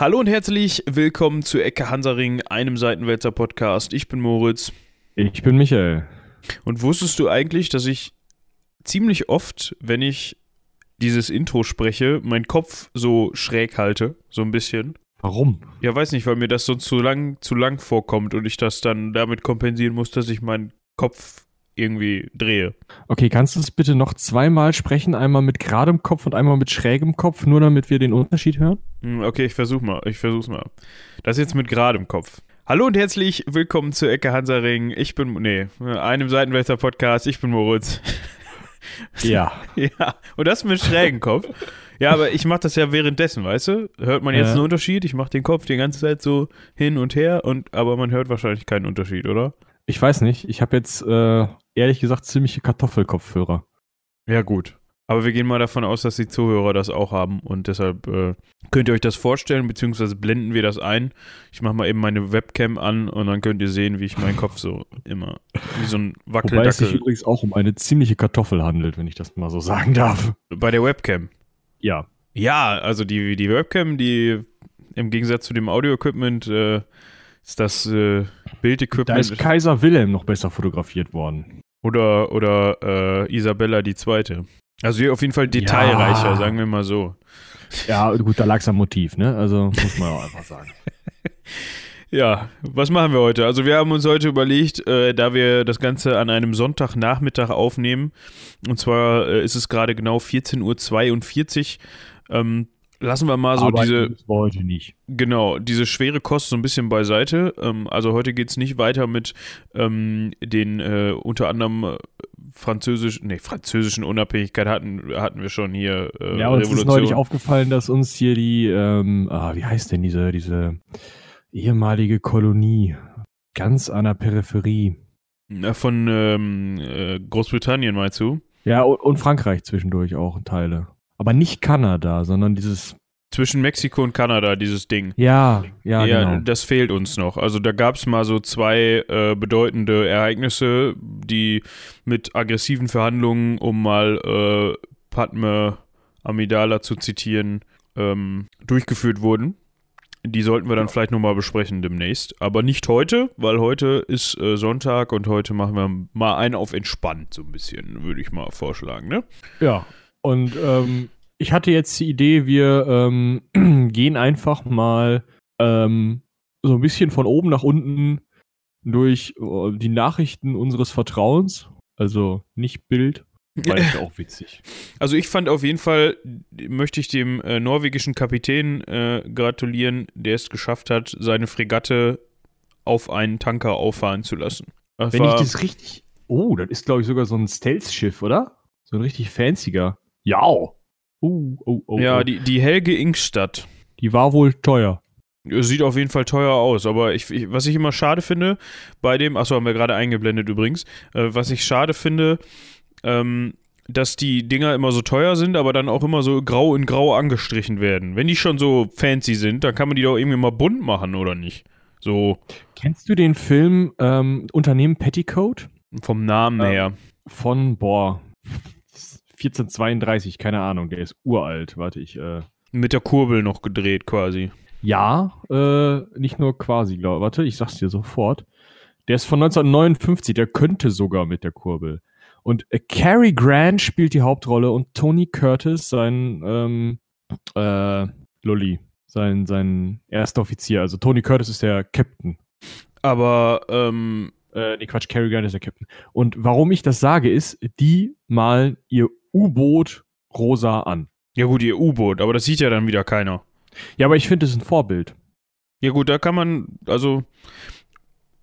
Hallo und herzlich willkommen zu Ecke Hansaring, einem Seitenwälzer Podcast. Ich bin Moritz. Ich bin Michael. Und wusstest du eigentlich, dass ich ziemlich oft, wenn ich dieses Intro spreche, meinen Kopf so schräg halte, so ein bisschen? Warum? Ja, weiß nicht, weil mir das so zu lang, zu lang vorkommt und ich das dann damit kompensieren muss, dass ich meinen Kopf irgendwie drehe. Okay, kannst du es bitte noch zweimal sprechen? Einmal mit geradem Kopf und einmal mit schrägem Kopf, nur damit wir den Unterschied hören? Hm, Okay, ich versuch mal. Ich versuch's mal. Das jetzt mit geradem Kopf. Hallo und herzlich willkommen zu Ecke Hansaring. Ich bin, nee, einem Seitenwälzer Podcast. Ich bin Moritz. Ja. ja, und das mit schrägem Kopf. Ja, aber ich mache das ja währenddessen, weißt du? Hört man jetzt Ja. einen Unterschied? Ich mache den Kopf die ganze Zeit so hin und her, und aber man hört wahrscheinlich keinen Unterschied, oder? Ich weiß nicht. Ich habe jetzt äh, ehrlich gesagt ziemliche Kartoffelkopfhörer. Ja, gut. Aber wir gehen mal davon aus, dass die Zuhörer das auch haben und deshalb äh, könnt ihr euch das vorstellen, beziehungsweise blenden wir das ein. Ich mache mal eben meine Webcam an und dann könnt ihr sehen, wie ich meinen Kopf so immer wie so ein Wobei es sich Wackeldackel übrigens auch um eine ziemliche Kartoffel handelt, wenn ich das mal so sagen darf. bei der Webcam. Ja. Ja, also die, die Webcam, die im Gegensatz zu dem Audio-Equipment äh, ist das äh, Da Bildequipment ist Kaiser Wilhelm noch besser fotografiert worden. oder, oder äh, Isabella die Zweite. Also auf jeden Fall detailreicher, Ja. sagen wir mal so. Ja, gut, da lag es am Motiv, ne? Also muss man auch einfach sagen. Ja, was machen wir heute? Also wir haben uns heute überlegt, äh, da wir das Ganze an einem Sonntagnachmittag aufnehmen, und zwar äh, ist es gerade genau 14.42 Uhr, ähm, lassen wir mal so Aber diese, heute nicht. genau, diese schwere Kost so ein bisschen beiseite. Ähm, also heute geht es nicht weiter mit ähm, den äh, unter anderem äh, französisch, nee, französischen Unabhängigkeit hatten, hatten wir schon hier. Äh, Ja, uns ist neulich aufgefallen, dass uns hier die, ähm, ah, wie heißt denn diese, diese ehemalige Kolonie ganz an der Peripherie. Äh, Von ähm, äh, Großbritannien meinst du? Ja, und, und Frankreich zwischendurch auch Teile. Aber nicht Kanada, sondern dieses. Zwischen Mexiko und Kanada, dieses Ding. Ja, ja, genau. das fehlt uns noch. Also da gab es mal so zwei äh, bedeutende Ereignisse, die mit aggressiven Verhandlungen, um mal äh, Padme Amidala zu zitieren, ähm, durchgeführt wurden. Die sollten wir dann vielleicht nochmal besprechen demnächst. Aber nicht heute, weil heute ist äh, Sonntag und heute machen wir mal einen auf entspannt, so ein bisschen, würde ich mal vorschlagen, ne? Ja. Und ähm, ich hatte jetzt die Idee, wir ähm, gehen einfach mal ähm, so ein bisschen von oben nach unten durch äh, die Nachrichten unseres Vertrauens. Also nicht Bild, ist ja auch witzig. Also ich fand auf jeden Fall, möchte ich dem äh, norwegischen Kapitän äh, gratulieren, der es geschafft hat, seine Fregatte auf einen Tanker auffahren zu lassen. Das Wenn ich war- das richtig. Oh, das ist, glaube ich, sogar so ein Stealth-Schiff, oder? So ein richtig fancier. Ja. Oh, oh, oh. ja, oh. die, die Helge Ingstadt. die war wohl teuer. Sieht auf jeden Fall teuer aus, aber ich, ich, was ich immer schade finde bei dem, achso, haben wir gerade eingeblendet übrigens, äh, was ich schade finde, ähm, dass die Dinger immer so teuer sind, aber dann auch immer so grau in grau angestrichen werden. Wenn die schon so fancy sind, dann kann man die doch irgendwie mal bunt machen, oder nicht? So Kennst du den Film ähm, Unternehmen Petticoat? vom Namen Ähm, her. Von, boah, 1432, keine Ahnung, der ist uralt. Warte, ich, äh. Mit der Kurbel noch gedreht quasi. Ja, äh, nicht nur quasi, glaube Warte, ich sag's dir sofort. Der ist von 1959, der könnte sogar mit der Kurbel. Und äh, Cary Grant spielt die Hauptrolle und Tony Curtis, sein, ähm, äh, Lolly, sein, sein erster Offizier. Also Tony Curtis ist der Captain. Aber, ähm, Äh, nee, Quatsch, Cary Grant ist der Captain. Und warum ich das sage, ist, die malen ihr U-Boot rosa an. ja gut, ihr U-Boot, aber das sieht ja dann wieder keiner. Ja, aber ich finde, das ist ein Vorbild. Ja gut, da kann man, also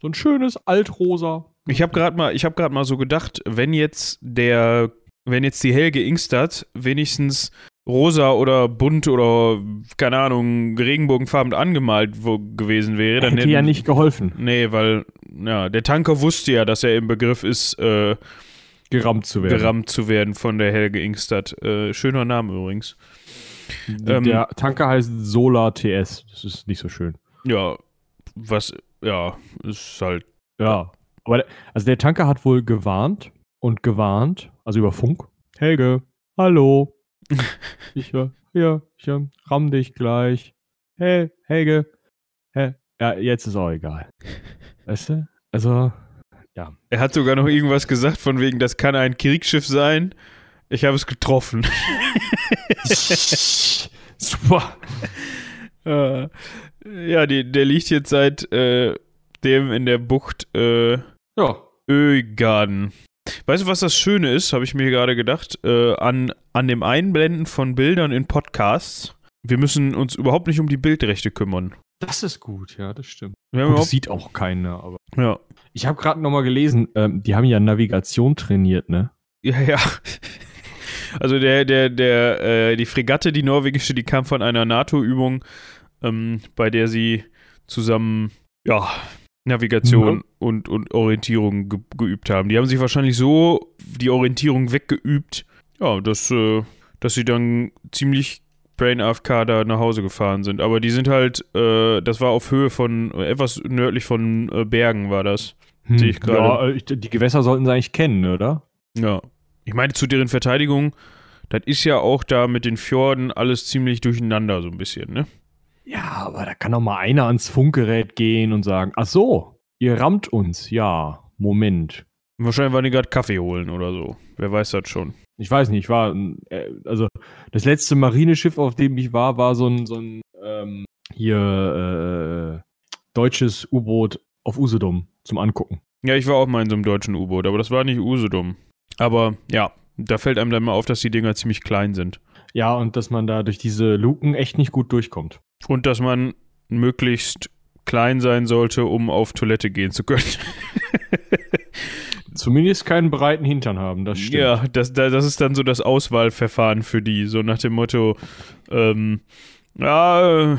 So ein schönes Altrosa. Ich habe gerade mal, ich habe gerade mal so gedacht, wenn jetzt der, wenn jetzt die Helge Ingstadt wenigstens rosa oder bunt oder keine Ahnung regenbogenfarben angemalt wo, gewesen wäre, dann Hätte ja nicht geholfen, Nee, weil ja, der Tanker wusste ja, dass er im Begriff ist, äh, gerammt zu werden. gerammt zu werden von der Helge Ingstadt. Äh, schöner Name übrigens. Der Ähm, Tanker heißt Solar TS. Das ist nicht so schön. Ja, was, ja, ist halt. Ja. Aber der, also der Tanker hat wohl gewarnt und gewarnt, also über Funk. Helge, hallo. ich, äh, ja, ich äh, ramm dich gleich. hey, Helge. Hä? Ja, jetzt ist auch egal. Weißt du? Also, ja. Er hat sogar noch irgendwas gesagt von wegen, das kann ein Kriegsschiff sein. Ich habe es getroffen. Super. Äh, ja, die, der liegt jetzt seit äh, dem in der Bucht äh, Ja. Ögarden. Weißt du, was das Schöne ist, habe ich mir gerade gedacht, äh, an, an dem Einblenden von Bildern in Podcasts. Wir müssen uns überhaupt nicht um die Bildrechte kümmern. Das ist gut, ja, das stimmt. Gut, das sieht auch keiner, aber. ja. Ich habe gerade nochmal gelesen, ähm, die haben ja Navigation trainiert, ne? Ja, ja. Also der, der, der, äh, die Fregatte, die norwegische, die kam von einer NATO-Übung, ähm, bei der sie zusammen, ja, Navigation Mhm. und, und Orientierung ge geübt haben. Die haben sich wahrscheinlich so die Orientierung weggeübt, ja, dass, äh, dass sie dann ziemlich Brain AFK da nach Hause gefahren sind. Aber die sind halt, äh, das war auf Höhe von, etwas nördlich von äh, Bergen war das. Sehe ich gerade. Ja, äh, ich, die Gewässer sollten sie eigentlich kennen, oder? Ja. Ich meine, zu deren Verteidigung, das ist ja auch da mit den Fjorden alles ziemlich durcheinander, so ein bisschen, ne? Ja, aber da kann doch mal einer ans Funkgerät gehen und sagen, ach so, ihr rammt uns. Ja, Moment. Wahrscheinlich waren die gerade Kaffee holen oder so. Wer weiß das schon. Ich weiß nicht, ich war, äh, also das letzte Marineschiff, auf dem ich war, war so ein, so ein ähm, hier äh, deutsches U-Boot auf Usedom zum Angucken. Ja, ich war auch mal in so einem deutschen U-Boot, aber das war nicht Usedom. Aber ja, da fällt einem dann mal auf, dass die Dinger ziemlich klein sind. Ja, und dass man da durch diese Luken echt nicht gut durchkommt. Und dass man möglichst klein sein sollte, um auf Toilette gehen zu können. Zumindest keinen breiten Hintern haben, das stimmt. Ja, das, da- das ist dann so das Auswahlverfahren für die, so nach dem Motto, ähm, ja, äh,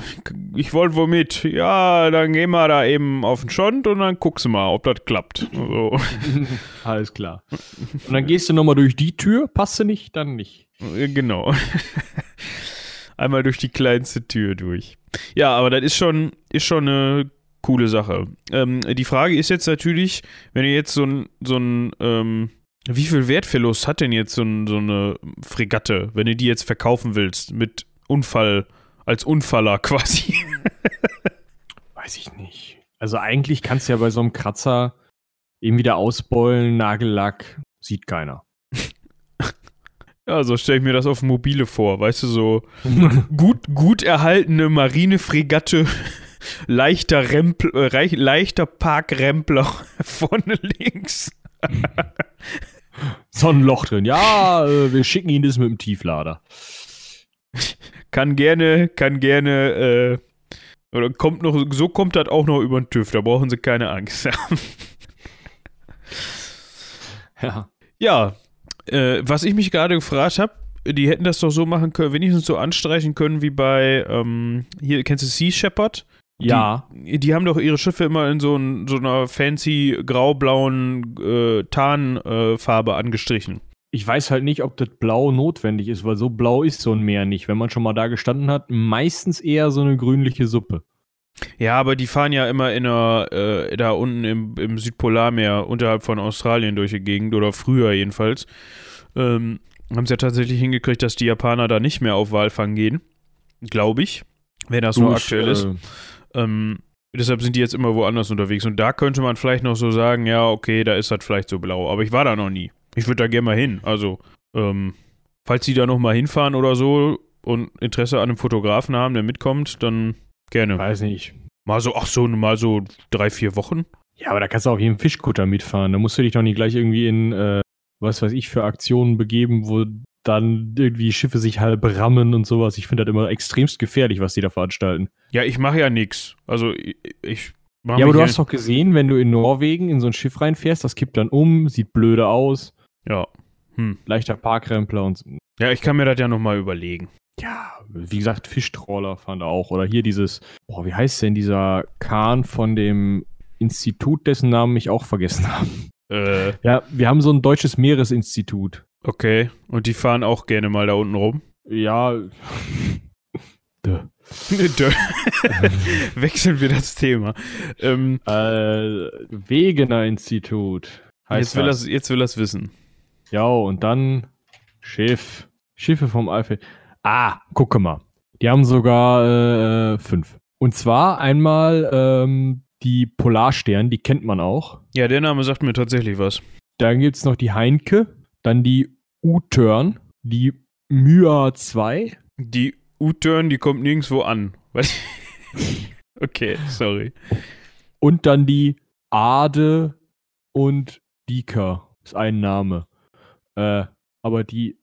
ich wollte wohl mit, ja, dann gehen wir da eben auf den Schond und dann guckst du mal, ob das klappt. So, Alles klar. Und dann gehst du nochmal durch die Tür, passt du nicht, dann nicht. genau. Einmal durch die kleinste Tür durch. Ja, aber das ist schon, ist schon eine coole Sache. Ähm, die Frage ist jetzt natürlich, wenn ihr jetzt so ein, so ein, ähm, wie viel Wertverlust hat denn jetzt so, ein, so eine Fregatte, wenn du die jetzt verkaufen willst, mit Unfall, als Unfaller quasi? Weiß ich nicht. Also eigentlich kannst du ja bei so einem Kratzer eben wieder ausbeulen, Nagellack, sieht keiner. Ja, so stelle ich mir das auf Mobile vor, weißt du, so gut, gut erhaltene Marinefregatte, leichter Rempl, äh, leichter Parkrempler vorne links. so ein Loch drin. Ja, äh, wir schicken Ihnen das mit dem Tieflader. Kann gerne, kann gerne, äh, oder kommt noch, so kommt das auch noch über den TÜV, da brauchen sie keine Angst haben. Ja. Ja, äh, was ich mich gerade gefragt habe, die hätten das doch so machen können, wenigstens so anstreichen können wie bei, ähm, hier, kennst du Sea Shepherd? Ja. Die haben doch ihre Schiffe immer in so, ein, so einer fancy grau-blauen äh, Tarnfarbe angestrichen. Ich weiß halt nicht, ob das Blau notwendig ist, weil so blau ist so ein Meer nicht. Wenn man schon mal da gestanden hat, meistens eher so eine grünliche Suppe. Ja, aber die fahren ja immer in einer, äh, da unten im, im Südpolarmeer unterhalb von Australien durch die Gegend oder früher jedenfalls. Ähm, haben es ja tatsächlich hingekriegt, dass die Japaner da nicht mehr auf Walfang gehen. Glaube ich. Wenn das Durch, aktuell ist. äh, Ähm, deshalb sind die jetzt immer woanders unterwegs. Und da könnte man vielleicht noch so sagen, ja, okay, da ist das vielleicht so blau. Aber ich war da noch nie. Ich würde da gerne mal hin. Also, ähm, falls die da noch mal hinfahren oder so und Interesse an einem Fotografen haben, der mitkommt, dann gerne. Weiß nicht. Mal so, ach so, mal so drei, vier Wochen. Ja, aber da kannst du auf jedem Fischkutter mitfahren. Da musst du dich doch nicht gleich irgendwie in, äh, was weiß ich, für Aktionen begeben, wo dann irgendwie Schiffe sich halb rammen und sowas. Ich finde das immer extremst gefährlich, was die da veranstalten. Ja, ich mache ja nichts. Also, ich, ich mache Ja, aber du hast doch gesehen, wenn du in Norwegen in so ein Schiff reinfährst, das kippt dann um, sieht blöde aus, Ja. Hm. leichter Parkrempler und. Ja, ich kann mir das ja noch mal überlegen. Ja, wie gesagt, Fischtrawler fand auch. Oder hier dieses, boah, wie heißt denn dieser Kahn von dem Institut, dessen Namen ich auch vergessen habe. Äh, Ja, wir haben so ein deutsches Meeresinstitut. okay. Und die fahren auch gerne mal da unten rum. Ja. Dö. Dö. Wechseln wir das Thema. Ähm, äh, Wegener Institut. jetzt, will das. das, jetzt will das wissen. Ja, und dann Schiff. Schiffe vom Eifel. Ah, gucke mal. Die haben sogar äh, fünf. Und zwar einmal ähm, die Polarstern, die kennt man auch. Ja, der Name sagt mir tatsächlich was. Dann gibt es noch die Heinke, dann die U-Turn, die Mya 2. Die U-Turn, die kommt nirgendwo an. Was? okay, sorry. Und dann die Ade und Dika. Ist ein Name. Äh, aber die,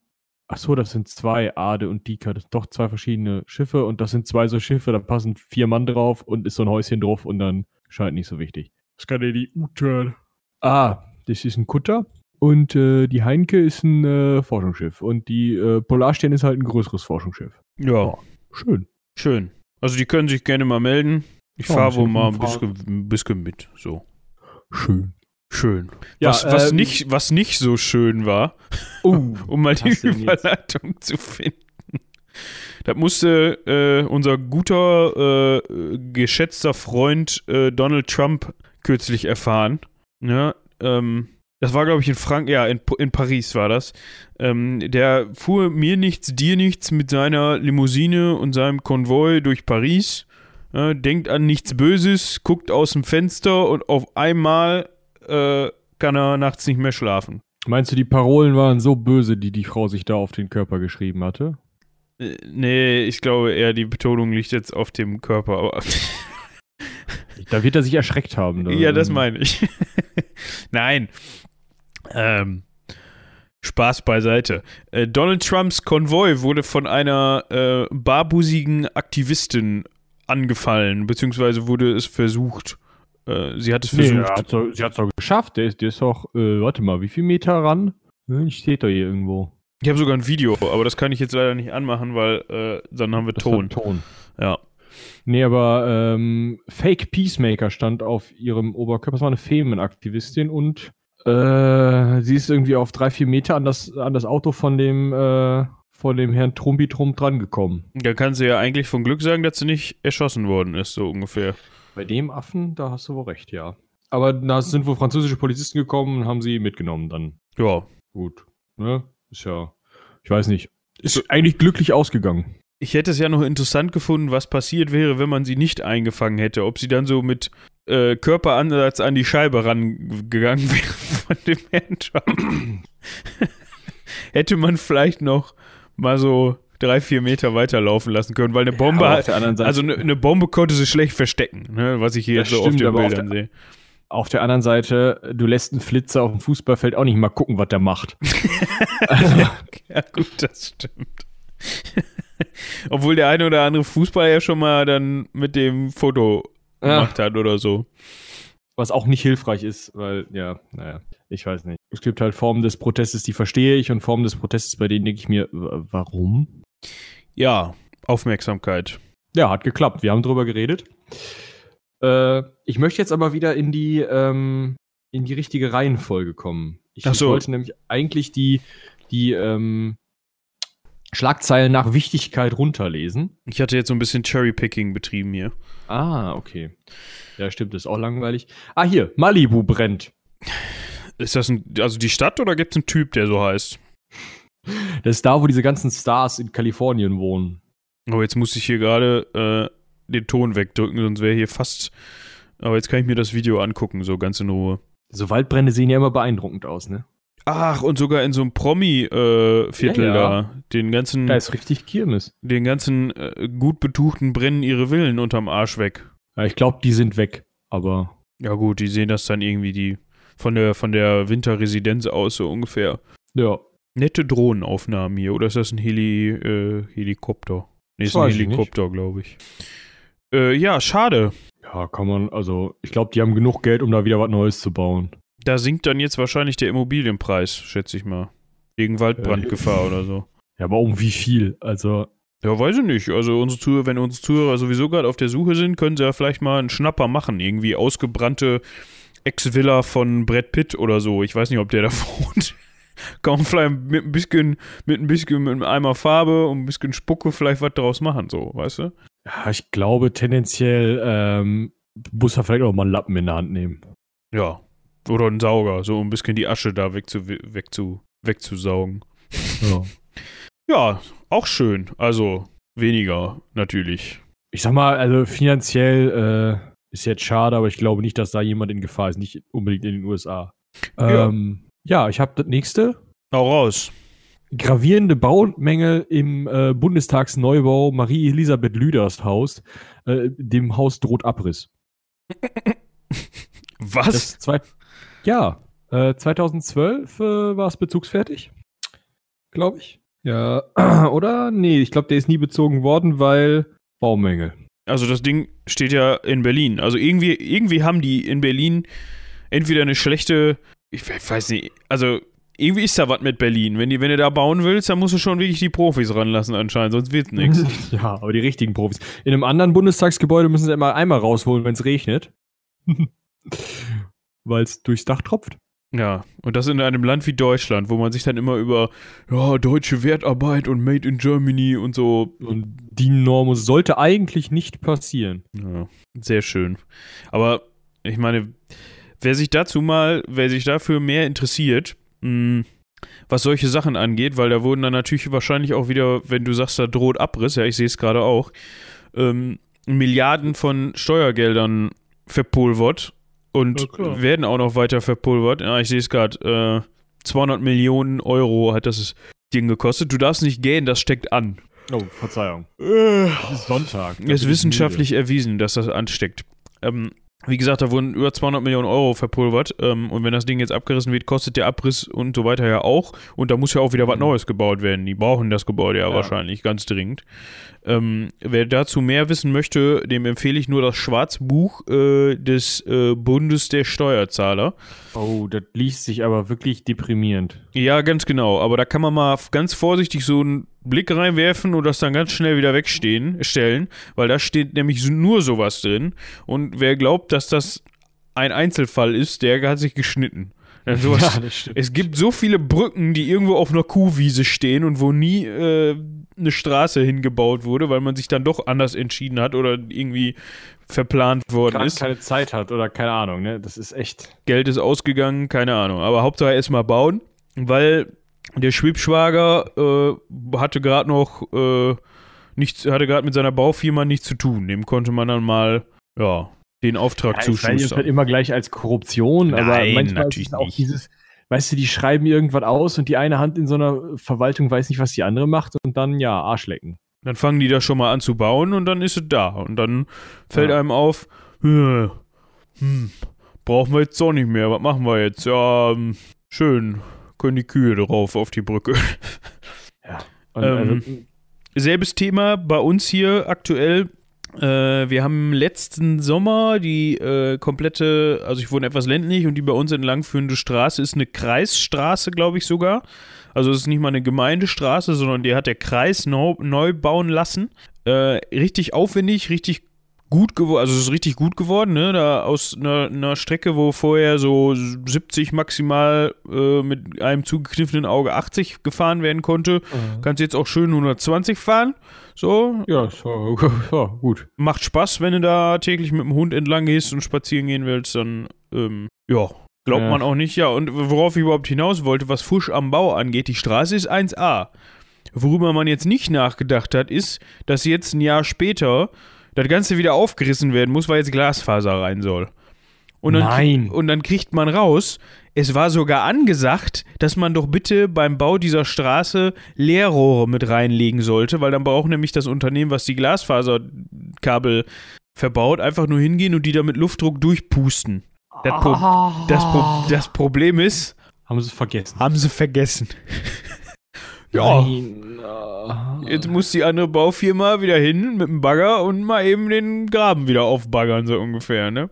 ach so, das sind zwei, Ade und Dika. Das sind doch zwei verschiedene Schiffe und das sind zwei so Schiffe, da passen vier Mann drauf und ist so ein Häuschen drauf und dann scheint nicht so wichtig. Das kann ja die U-Turn. Ah, das ist ein Kutter. Und äh, die Heinke ist ein äh, Forschungsschiff. Und die äh, Polarstern ist halt ein größeres Forschungsschiff. Ja, Oh, schön. schön. Also die können sich gerne mal melden. Ich Ja, fahre wohl mal ein bisschen, ein bisschen mit. So. Schön. Schön. Ja, was, was, ähm, nicht, was nicht so schön war, Oh, um mal die denn jetzt? Überleitung zu finden. Das musste äh, unser guter, äh, geschätzter Freund äh, Donald Trump kürzlich erfahren. Ja, ähm, das war, glaube ich, in Frank, ja, in, in Paris war das. Ähm, der fuhr mir nichts, dir nichts mit seiner Limousine und seinem Konvoi durch Paris, äh, denkt an nichts Böses, guckt aus dem Fenster und auf einmal äh, kann er nachts nicht mehr schlafen. Meinst du, die Parolen waren so böse, die die Frau sich da auf den Körper geschrieben hatte? Äh, Nee, ich glaube eher, die Betonung liegt jetzt auf dem Körper. Aber Da wird er sich erschreckt haben. ja, das meine ich. Nein. Ähm, Spaß beiseite. Äh, Donald Trumps Konvoi wurde von einer äh, barbusigen Aktivistin angefallen, beziehungsweise wurde es versucht. Äh, sie hat es Nee, versucht. er hat's doch, sie hat es doch geschafft. Der ist, der ist doch, äh, warte mal, wie viel Meter ran? Hm, Steht doch hier irgendwo. Ich habe sogar ein Video, aber das kann ich jetzt leider nicht anmachen, weil äh, dann haben wir Das Ton. hat Ton. Ja. Nee, aber ähm, Fake Peacemaker stand auf ihrem Oberkörper. Das war eine Femenaktivistin und äh, sie ist irgendwie auf drei, vier Meter an das, an das Auto von dem, äh, von dem Herrn Trumpi Trump drangekommen. Da kann sie ja eigentlich von Glück sagen, dass sie nicht erschossen worden ist, so ungefähr. Bei dem Affen, da hast du wohl recht, ja. Aber da sind wohl französische Polizisten gekommen und haben sie mitgenommen dann. Ja. Gut. Ne? Ist ja, ich weiß nicht. Ist eigentlich glücklich ausgegangen. Ich hätte es ja noch interessant gefunden, was passiert wäre, wenn man sie nicht eingefangen hätte. Ob sie dann so mit äh, Körperansatz an die Scheibe rangegangen wäre von dem Herrn Trump. hätte man vielleicht noch mal so drei, vier Meter weiterlaufen lassen können, weil eine Bombe, Aber hat- der also eine, eine Bombe konnte sie schlecht verstecken, ne, was ich hier jetzt so auf stimmt, den aber auf Bildern sehe. auf der anderen Seite, du lässt einen Flitzer auf dem Fußballfeld auch nicht mal gucken, was der macht. also, Ja, gut, das stimmt. Obwohl der eine oder andere Fußballer ja schon mal dann mit dem Foto Ja. gemacht hat oder so. was auch nicht hilfreich ist, weil, ja, naja, ich weiß nicht. Es gibt halt Formen des Protestes, die verstehe ich und Formen des Protestes, bei denen denke ich mir, warum? Ja, Aufmerksamkeit. Ja, hat geklappt. Wir haben drüber geredet. Äh, ich möchte jetzt aber wieder in die, ähm, in die richtige Reihenfolge kommen. Ich, so. wollte nämlich eigentlich die, die ähm, Schlagzeilen nach Wichtigkeit runterlesen. Ich hatte jetzt so ein bisschen Cherrypicking betrieben hier. Ah, okay. Ja, stimmt, ist auch langweilig. Ah, hier, Malibu brennt. Ist das ein, also die Stadt oder gibt es einen Typ, der so heißt? Das ist da, wo diese ganzen Stars in Kalifornien wohnen. Oh, jetzt muss ich hier gerade äh, den Ton wegdrücken, sonst wäre hier fast. Aber jetzt kann ich mir das Video angucken, so ganz in Ruhe. So Waldbrände sehen ja immer beeindruckend aus, ne? Ach, und sogar in so einem Promi-Viertel Ja, ja. da. Den ganzen, Da ist richtig Kirmes. den ganzen äh, gut betuchten brennen ihre Villen unterm Arsch weg. Ja, ich glaube, die sind weg. Aber Ja gut, die sehen das dann irgendwie die von der von der Winterresidenz aus so ungefähr. ja, Nette Drohnenaufnahmen hier, oder ist das ein Heli, äh, Helikopter? Nee, ist ein. Helikopter, glaube ich. Äh, ja, schade. ja, kann man, also ich glaube, die haben genug Geld, um da wieder was Neues zu bauen. Da sinkt dann jetzt wahrscheinlich der Immobilienpreis, schätze ich mal. Wegen Waldbrandgefahr oder so. Ja, aber um wie viel? Also, Ja, weiß ich nicht. Also unsere Zuhörer, wenn unsere Zuhörer sowieso gerade auf der Suche sind, können sie ja vielleicht mal einen Schnapper machen. Irgendwie ausgebrannte Ex-Villa von Brad Pitt oder so. Ich weiß nicht, ob der da wohnt. Kann man vielleicht mit ein bisschen, mit ein bisschen, mit einem Eimer Farbe und ein bisschen Spucke vielleicht was draus machen, so, weißt du? ja, ich glaube tendenziell ähm, muss er vielleicht auch mal einen Lappen in der Hand nehmen. Ja. Oder ein Sauger, so um ein bisschen die Asche da wegzu, wegzu, wegzusaugen. Ja. Ja, auch schön. Also, weniger, natürlich. Ich sag mal, also finanziell äh, ist jetzt schade, aber ich glaube nicht, dass da jemand in Gefahr ist, nicht unbedingt in den USA. Ja. Ähm, ja, ich habe das nächste. Hau raus. Gravierende Baumängel im äh, Bundestagsneubau Marie-Elisabeth Lüders Haus. Äh, dem Haus droht Abriss. Was? Zwei, ja, äh, 2012 äh, war es bezugsfertig. Glaube ich. Ja, oder? Nee, ich glaube, der ist nie bezogen worden, weil Baumängel. Also das Ding steht ja in Berlin. Also irgendwie, irgendwie haben die in Berlin entweder eine schlechte, ich we- weiß nicht, also irgendwie ist da was mit Berlin. Wenn, die, wenn du da bauen willst, dann musst du schon wirklich die Profis ranlassen anscheinend, sonst wird nichts. ja, aber die richtigen Profis. In einem anderen Bundestagsgebäude müssen sie immer einmal rausholen, wenn es regnet. weil es durchs Dach tropft. Ja, und das in einem Land wie Deutschland, wo man sich dann immer über ja, deutsche Wertarbeit und Made in Germany und so. Und die Norm sollte eigentlich nicht passieren. Ja, sehr schön. Aber ich meine, wer sich dazu mal, wer sich dafür mehr interessiert, mh, was solche Sachen angeht, weil da wurden dann natürlich wahrscheinlich auch wieder, wenn du sagst, da droht Abriss, ja, ich sehe es gerade auch, ähm, Milliarden von Steuergeldern verpulvert und Ja, werden auch noch weiter verpulvert. Ja, ich sehe es gerade, äh, 200 Millionen Euro hat das Ding gekostet. Du darfst nicht gehen, das steckt an. Oh, Verzeihung. Es ist Sonntag. Es ist wissenschaftlich erwiesen, dass das ansteckt. Ähm, wie gesagt, da wurden über 200 Millionen Euro verpulvert. Ähm, und wenn das Ding jetzt abgerissen wird, kostet der Abriss und so weiter ja auch. Und da muss ja auch wieder was Mhm. Neues gebaut werden. Die brauchen das Gebäude ja, Ja. wahrscheinlich ganz dringend. Ähm, wer dazu mehr wissen möchte, dem empfehle ich nur das Schwarzbuch äh, des äh, Bundes der Steuerzahler. Oh, das liest sich aber wirklich deprimierend. Ja, ganz genau. Aber da kann man mal ganz vorsichtig so einen Blick reinwerfen und das dann ganz schnell wieder wegstehen, stellen, weil da steht nämlich nur sowas drin. Und wer glaubt, dass das ein Einzelfall ist, der hat sich geschnitten. Das stimmt. es gibt so viele Brücken, die irgendwo auf einer Kuhwiese stehen und wo nie äh, eine Straße hingebaut wurde, weil man sich dann doch anders entschieden hat oder irgendwie verplant worden Gerade ist. keine Zeit hat oder keine Ahnung, ne? Das ist echt. Geld ist ausgegangen, keine Ahnung. Aber Hauptsache erstmal bauen, weil der Schwibschwager äh, hatte gerade noch äh, nichts, hatte gerade mit seiner Baufirma nichts zu tun. Dem konnte man dann mal, ja, den Auftrag Ja, weiß, das halt zuschustern. immer gleich als Korruption, aber Nein, manchmal natürlich ist auch nicht. dieses, weißt du, die schreiben irgendwas aus und die eine Hand in so einer Verwaltung weiß nicht, was die andere macht und dann, ja, Arschlecken. Dann fangen die da schon mal an zu bauen und dann ist es da. Und dann fällt Ja. einem auf, hm, hm, brauchen wir jetzt doch nicht mehr. Was machen wir jetzt? Ja, ähm, schön. Können die Kühe drauf auf die Brücke. Und, Ähm, also, Selbes Thema bei uns hier aktuell. Äh, wir haben letzten Sommer die äh, komplette, also ich wohne etwas ländlich und die bei uns entlangführende Straße ist eine Kreisstraße, glaube ich sogar. Also es ist nicht mal eine Gemeindestraße, sondern die hat der Kreis neu, neu bauen lassen. Äh, richtig aufwendig, richtig gut geworden, also es ist richtig gut geworden, ne? Da aus einer, einer Strecke, wo vorher so 70 maximal äh, mit einem zugekniffenen Auge 80 gefahren werden konnte, Kannst jetzt auch schön 120 fahren. So, ja, so, ja, gut. macht Spaß, wenn du da täglich mit dem Hund entlang gehst und spazieren gehen willst, dann, ähm, ja, glaubt Ja. man auch nicht. Ja, und worauf ich überhaupt hinaus wollte, was Fusch am Bau angeht, die Straße ist 1A. Worüber man jetzt nicht nachgedacht hat, ist, dass jetzt ein Jahr später das Ganze wieder aufgerissen werden muss, weil jetzt Glasfaser rein soll. Und dann, Nein. Und dann kriegt man raus, es war sogar angesagt, dass man doch bitte beim Bau dieser Straße Leerrohre mit reinlegen sollte, weil dann braucht nämlich das Unternehmen, was die Glasfaserkabel verbaut, einfach nur hingehen und die da mit Luftdruck durchpusten. Das, Pro das, Pro das Problem ist, Haben sie es vergessen. haben sie vergessen. Ja, Nein. ah. jetzt muss die andere Baufirma wieder hin mit dem Bagger und mal eben den Graben wieder aufbaggern, so ungefähr, ne?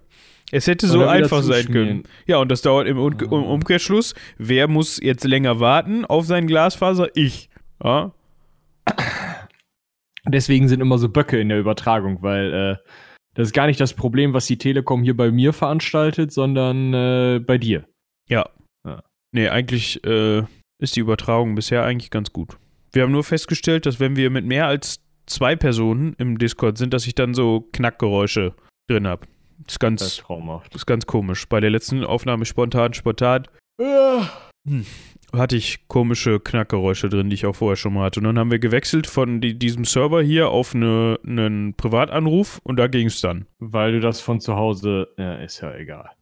Es hätte so einfach sein können. Ja, und das dauert im, Un im Umkehrschluss. Wer muss jetzt länger warten auf sein Glasfaser? Ich. Ja, Deswegen sind immer so Böcke in der Übertragung, weil äh, das ist gar nicht das Problem, was die Telekom hier bei mir veranstaltet, sondern äh, bei dir. Ja. Ja. Nee, eigentlich äh, ist die Übertragung bisher eigentlich ganz gut. Wir haben nur festgestellt, dass wenn wir mit mehr als zwei Personen im Discord sind, dass ich dann so Knackgeräusche drin habe. Das ist ganz, Das ist traumhaft. das ist ganz komisch. Bei der letzten Aufnahme spontan, spontan. hm, hatte ich komische Knackgeräusche drin, die ich auch vorher schon mal hatte. Und dann haben wir gewechselt von die, diesem Server hier auf eine, einen Privatanruf und da ging es dann. Weil du das von zu Hause, ja, ist ja egal.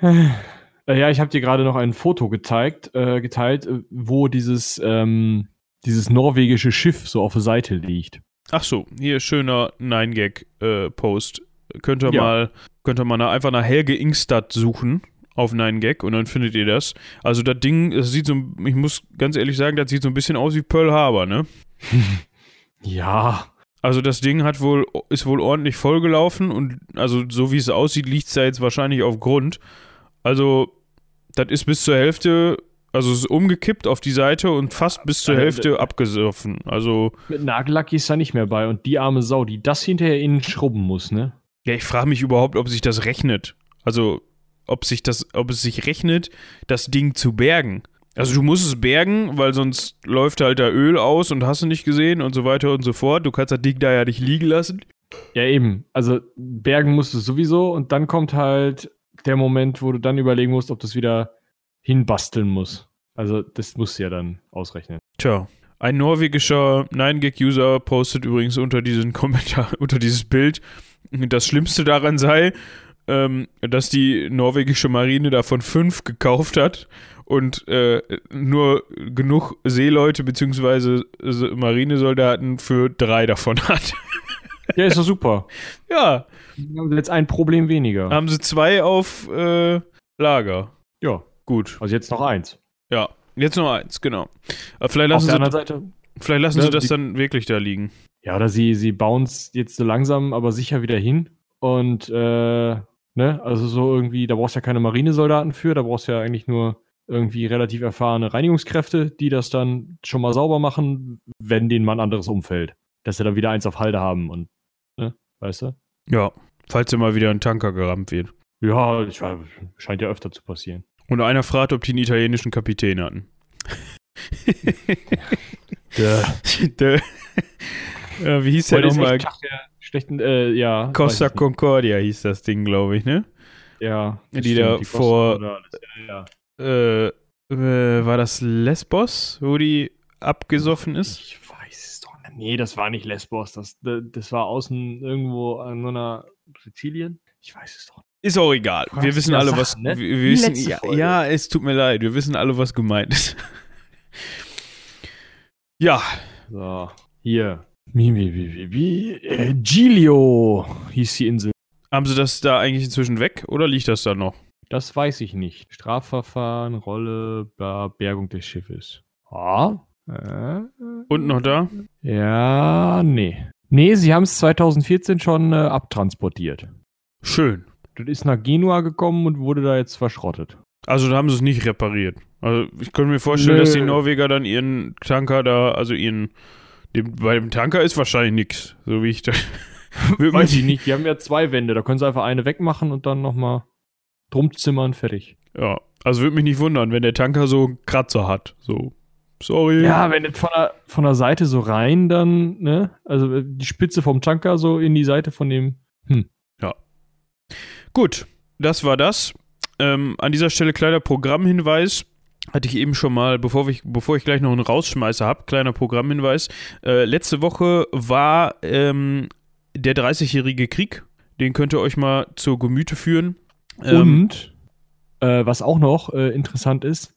Äh, ja, ich habe dir gerade noch ein Foto gezeigt, äh, geteilt, äh, wo dieses, ähm, dieses norwegische Schiff so auf der Seite liegt. Ach so, hier schöner 9-Gag-Post. Äh, könnt ihr ja. mal, könnt ihr mal nach, einfach nach Helge Ingstad suchen auf 9gag und dann findet ihr das. Also das Ding, das sieht so, ich muss ganz ehrlich sagen, das sieht so ein bisschen aus wie Pearl Harbor, ne? ja. Also das Ding hat wohl, ist wohl ordentlich vollgelaufen und also so wie es aussieht, liegt es da jetzt wahrscheinlich auf Grund. Also, das ist bis zur Hälfte, also es ist umgekippt auf die Seite und fast bis zur Hälfte abgesoffen. Also. Mit Nagellack ist da nicht mehr bei und die arme Sau, die das hinterher innen schrubben muss, ne? Ja, ich frage mich überhaupt, ob sich das rechnet. Also, ob sich das, ob es sich rechnet, das Ding zu bergen. Also du musst es bergen, weil sonst läuft halt da Öl aus und hast du nicht gesehen und so weiter und so fort. Du kannst das Ding da ja nicht liegen lassen. Ja, eben. Also bergen musst du sowieso und dann kommt halt der Moment, wo du dann überlegen musst, ob du es wieder hinbasteln musst. Also das musst du ja dann ausrechnen. Tja. Ein norwegischer 9gag-User postet übrigens unter diesen Kommentar, unter dieses Bild, das Schlimmste daran sei, ähm, dass die norwegische Marine davon fünf gekauft hat und äh, nur genug Seeleute bzw. Marinesoldaten für drei davon hat. Ja, ist doch super. ja. Jetzt ein Problem weniger. Haben sie zwei auf äh, Lager. Ja. Gut. Also jetzt noch eins. Ja, jetzt noch eins, genau. Aber vielleicht lassen, sie, Seite, vielleicht lassen ja, sie das die, dann wirklich da liegen. Ja, oder sie, sie bauen es jetzt so langsam, aber sicher wieder hin. Und äh, Ne? Also so irgendwie, da brauchst du ja keine Marinesoldaten für, da brauchst du ja eigentlich nur irgendwie relativ erfahrene Reinigungskräfte, die das dann schon mal sauber machen, wenn denen mal ein anderes umfällt. Dass sie dann wieder eins auf Halde haben und, ne? Weißt du? Ja, falls immer wieder ein Tanker gerammt wird. Ja, ich, scheint ja öfter zu passieren. Und einer fragt, ob die einen italienischen Kapitän hatten. der. der. Ja, wie hieß der nochmal? schlechten, äh, ja. Costa Concordia hieß das Ding, glaube ich, ne? Ja. Die stimmt, da die vor. Ja, ja. Äh, äh, war das Lesbos, wo die abgesoffen ist? Ich weiß es doch nicht. Nee, das war nicht Lesbos. Das, das war außen irgendwo an so einer Sizilien. Ich weiß es doch nicht. Ist auch egal. Wir wissen alle, Sachen, was. Ne? Wir, wir wissen, ja, ja, es tut mir leid. Wir wissen alle, was gemeint ist. ja. So, hier. Äh, Giglio hieß die Insel. Haben sie das da eigentlich inzwischen weg oder liegt das da noch? Das weiß ich nicht. Strafverfahren, Rolle, Bergung des Schiffes. Ah. Äh, Und noch da? Ja, nee. Nee, sie haben es 2014 schon äh, abtransportiert. Schön. Das ist nach Genua gekommen und wurde da jetzt verschrottet. Also da haben sie es nicht repariert. Also ich könnte mir vorstellen, Nö. dass die Norweger dann ihren Tanker da, also ihren dem, bei dem Tanker ist wahrscheinlich nichts, so wie ich da. Weiß ich nicht, die haben ja zwei Wände, da können sie einfach eine wegmachen und dann nochmal drum zimmern, fertig. Ja, also würde mich nicht wundern, wenn der Tanker so einen Kratzer hat. So, sorry. Ja, wenn jetzt von der, von der Seite so rein, dann, ne? Also die Spitze vom Tanker so in die Seite von dem. Hm. Ja. Gut, das war das. Ähm, an dieser Stelle kleiner Programmhinweis hatte ich eben schon mal, bevor ich, bevor ich gleich noch einen Rausschmeißer habe, kleiner Programmhinweis. Äh, letzte Woche war ähm, der 30-jährige Krieg. Den könnt ihr euch mal zur Gemüte führen. Ähm, Und äh, was auch noch äh, interessant ist,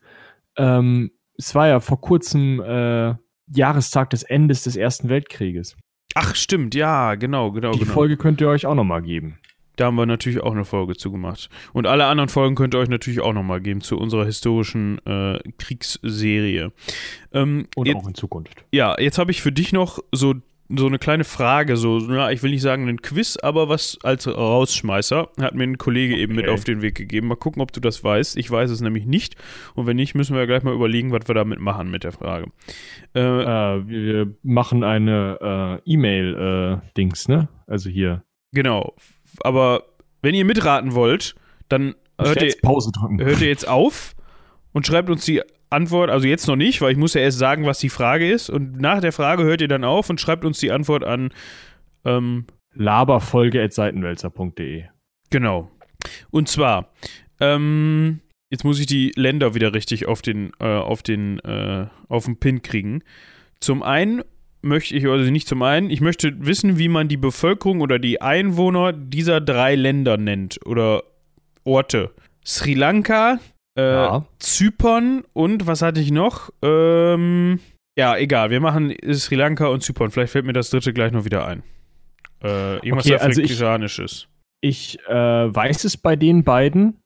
ähm, es war ja vor kurzem äh, Jahrestag des Endes des Ersten Weltkrieges. Ach, stimmt, ja, genau, genau. Die genau. Folge könnt ihr euch auch nochmal geben. Da haben wir natürlich auch eine Folge zu gemacht. Und alle anderen Folgen könnt ihr euch natürlich auch nochmal geben zu unserer historischen äh, Kriegsserie. Ähm, Und jetzt, auch in Zukunft. Ja, jetzt habe ich für dich noch so, so eine kleine Frage, so, ja, ich will nicht sagen ein Quiz, aber was als Rausschmeißer hat mir ein Kollege okay. eben mit auf den Weg gegeben. Mal gucken, ob du das weißt. Ich weiß es nämlich nicht. Und wenn nicht, müssen wir ja gleich mal überlegen, was wir damit machen mit der Frage. Äh, äh, wir machen eine äh, E-Mail-Dings, ne? Also hier. Genau aber wenn ihr mitraten wollt, dann hört ihr, hört ihr jetzt auf und schreibt uns die Antwort, also jetzt noch nicht, weil ich muss ja erst sagen, was die Frage ist. Und nach der Frage hört ihr dann auf und schreibt uns die Antwort an ähm, laberfolge.seitenwälzer.de. Genau. Und zwar, ähm, jetzt muss ich die Länder wieder richtig auf den, äh, auf den, äh, auf den Pin kriegen. Zum einen möchte ich, also nicht zum einen, ich möchte wissen, wie man die Bevölkerung oder die Einwohner dieser drei Länder nennt oder Orte. Sri Lanka, äh, Ja. Zypern und was hatte ich noch? Ähm, ja, egal, wir machen Sri Lanka und Zypern. Vielleicht fällt mir das dritte gleich noch wieder ein. Äh, irgendwas Okay, also ich- Afrikanisches. Ich äh, weiß es bei den beiden.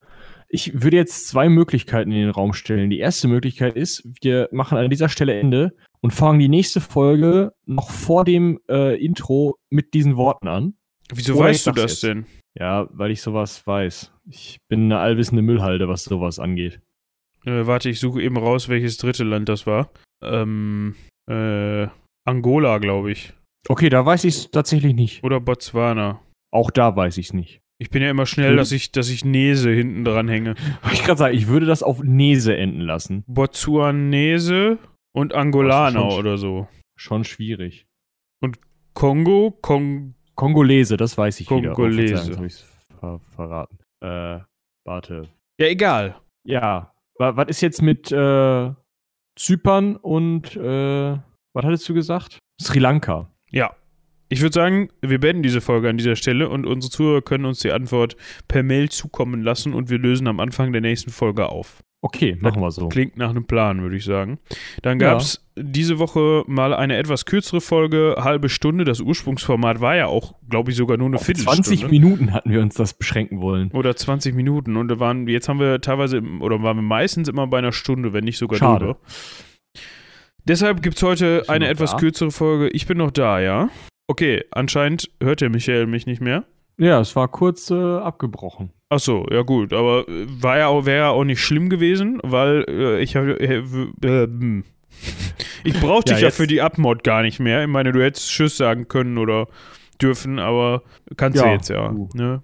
Ich würde jetzt zwei Möglichkeiten in den Raum stellen. Die erste Möglichkeit ist, wir machen an dieser Stelle Ende und fangen die nächste Folge noch vor dem äh, Intro mit diesen Worten an. Wieso Oder weißt du das jetzt. denn? Ja, weil ich sowas weiß. Ich bin eine allwissende Müllhalde, was sowas angeht. Äh, warte, ich suche eben raus, welches dritte Land das war. Ähm, äh, Angola, glaube ich. Okay, da weiß ich es tatsächlich nicht. Oder Botswana. Auch da weiß ich es nicht. Ich bin ja immer schnell, Hm. dass ich, dass ich Nese hinten dran hänge. Ich gerade sagen, ich würde das auf Nese enden lassen. Botsuanese und Angolaner schon- oder so. Schon schwierig. Kongo, Kong. Kongolese, das weiß ich wieder. Oh, Kongolese. Hab ich's ver verraten. Äh, warte. Ja, egal. Ja, wa was ist jetzt mit äh, Zypern und äh, was hattest du gesagt? Sri Lanka. Ja. Ich würde sagen, wir beenden diese Folge an dieser Stelle und unsere Zuhörer können uns die Antwort per Mail zukommen lassen und wir lösen am Anfang der nächsten Folge auf. Okay, machen wir so. Klingt nach einem Plan, würde ich sagen. Dann Ja. gab es diese Woche mal eine etwas kürzere Folge, halbe Stunde. Das Ursprungsformat war ja auch, glaube ich, sogar nur eine Auf Viertelstunde. 20 Minuten hatten wir uns das beschränken wollen. Oder 20 Minuten. Und da waren, jetzt haben wir teilweise, oder waren wir meistens immer bei einer Stunde, wenn nicht sogar Schade. drüber. Deshalb gibt es heute eine etwas da? kürzere Folge. Ich bin noch da, ja? Okay, anscheinend hört der Michael mich nicht mehr. Ja, es war kurz äh, abgebrochen. Ach so, ja gut, aber äh, war ja auch, wäre ja auch nicht schlimm gewesen, weil äh, ich habe äh, äh, hm. ich brauchte Ja, dich ja jetzt- für die Abmod gar nicht mehr. Ich meine, du hättest Tschüss sagen können oder dürfen, aber kannst du Ja, jetzt ja. du. Ne?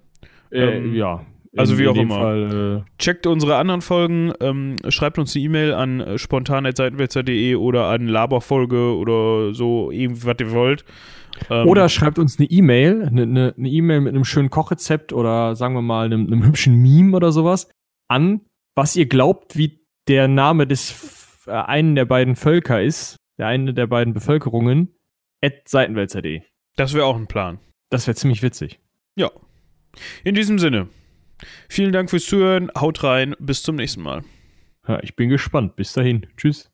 Äh, Ähm, ja. also wie auch immer. Fall, äh, Checkt unsere anderen Folgen, ähm, schreibt uns eine E-Mail an äh, spontan.seitenwälzer.de oder an Laberfolge oder so, irgendwie, was ihr wollt. Ähm, Oder schreibt uns eine E-Mail, eine E-Mail mit einem schönen Kochrezept oder sagen wir mal einem, einem hübschen Meme oder sowas an, was ihr glaubt, wie der Name des äh, einen der beiden Völker ist, der eine der beiden Bevölkerungen, at seitenwälzer.de. das wäre auch ein Plan. Das wäre ziemlich witzig. In diesem Sinne, vielen Dank fürs Zuhören, haut rein, bis zum nächsten Mal. Ja, ich bin gespannt. Bis dahin. Tschüss.